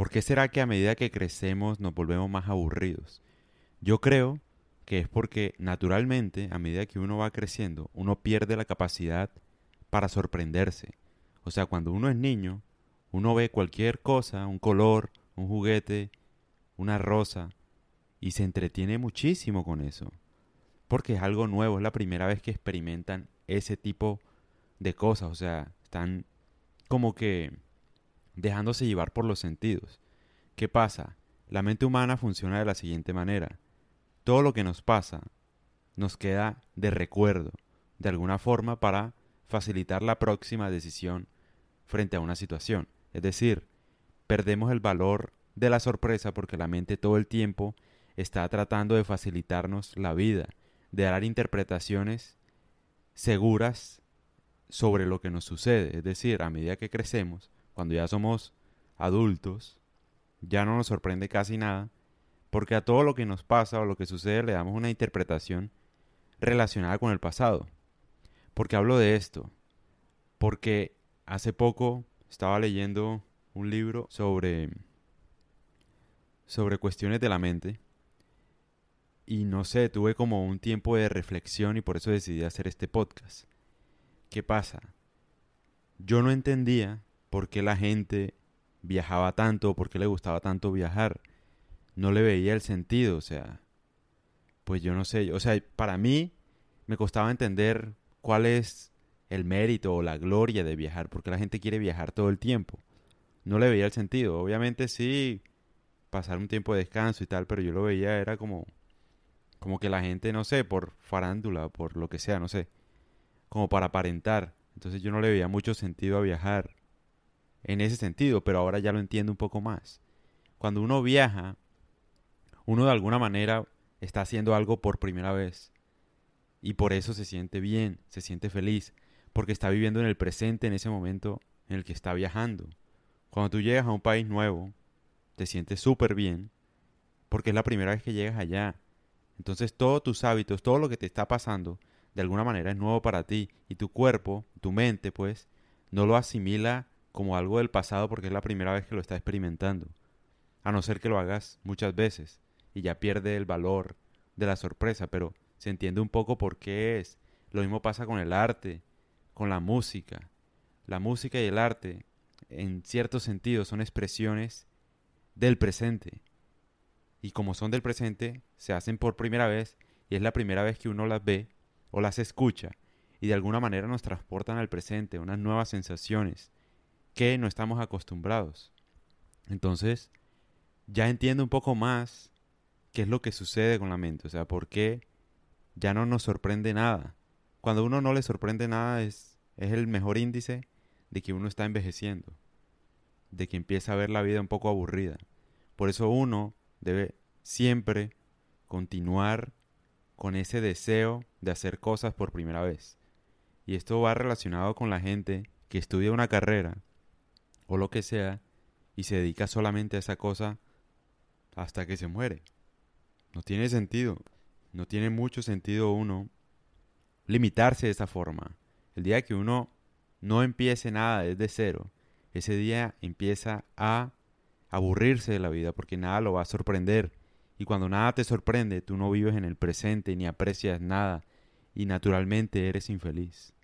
¿Por qué será que a medida que crecemos nos volvemos más aburridos? Yo creo que es porque naturalmente, a medida que uno va creciendo, uno pierde la capacidad para sorprenderse. O sea, cuando uno es niño, uno ve cualquier cosa, un color, un juguete, una rosa, y se entretiene muchísimo con eso. Porque es algo nuevo, es la primera vez que experimentan ese tipo de cosas. O sea, están como que dejándose llevar por los sentidos. ¿Qué pasa? La mente humana funciona de la siguiente manera. Todo lo que nos pasa nos queda de recuerdo, de alguna forma, para facilitar la próxima decisión frente a una situación. Es decir, perdemos el valor de la sorpresa porque la mente todo el tiempo está tratando de facilitarnos la vida, de dar interpretaciones seguras sobre lo que nos sucede. Es decir, a medida que crecemos, cuando ya somos adultos, ya no nos sorprende casi nada, porque a todo lo que nos pasa o lo que sucede le damos una interpretación relacionada con el pasado. ¿Por qué hablo de esto? Porque hace poco estaba leyendo un libro sobre sobre cuestiones de la mente y no sé, tuve como un tiempo de reflexión y por eso decidí hacer este podcast. ¿Qué pasa? Yo no entendía por qué la gente viajaba tanto, por qué le gustaba tanto viajar. No le veía el sentido, o sea, pues yo no sé, o sea, para mí me costaba entender cuál es el mérito o la gloria de viajar, porque la gente quiere viajar todo el tiempo. No le veía el sentido. Obviamente sí, pasar un tiempo de descanso y tal, pero yo lo veía era como como que la gente, no sé, por farándula, por lo que sea, no sé, como para aparentar. Entonces yo no le veía mucho sentido a viajar en ese sentido, pero ahora ya lo entiendo un poco más. Cuando uno viaja, uno de alguna manera está haciendo algo por primera vez y por eso se siente bien, se siente feliz, porque está viviendo en el presente en ese momento en el que está viajando. Cuando tú llegas a un país nuevo, te sientes súper bien, porque es la primera vez que llegas allá entonces todos tus hábitos, todo lo que te está pasando, de alguna manera es nuevo para ti y tu cuerpo, tu mente, pues, no lo asimila como algo del pasado porque es la primera vez que lo está experimentando. A no ser que lo hagas muchas veces y ya pierde el valor de la sorpresa, pero se entiende un poco por qué es. Lo mismo pasa con el arte, con la música. La música y el arte, en cierto sentido, son expresiones del presente y como son del presente, se hacen por primera vez y es la primera vez que uno las ve o las escucha y de alguna manera nos transportan al presente, unas nuevas sensaciones que no estamos acostumbrados. Entonces, ya entiendo un poco más qué es lo que sucede con la mente, o sea, por qué ya no nos sorprende nada. Cuando uno no le sorprende nada es, es el mejor índice de que uno está envejeciendo, de que empieza a ver la vida un poco aburrida. Por eso uno debe siempre continuar con ese deseo de hacer cosas por primera vez. Y esto va relacionado con la gente que estudia una carrera o lo que sea y se dedica solamente a esa cosa hasta que se muere. No tiene sentido. No tiene mucho sentido uno limitarse de esa forma. El día que uno no empiece nada desde cero, ese día empieza a aburrirse de la vida porque nada lo va a sorprender. Y cuando nada te sorprende, tú no vives en el presente ni aprecias nada y naturalmente eres infeliz.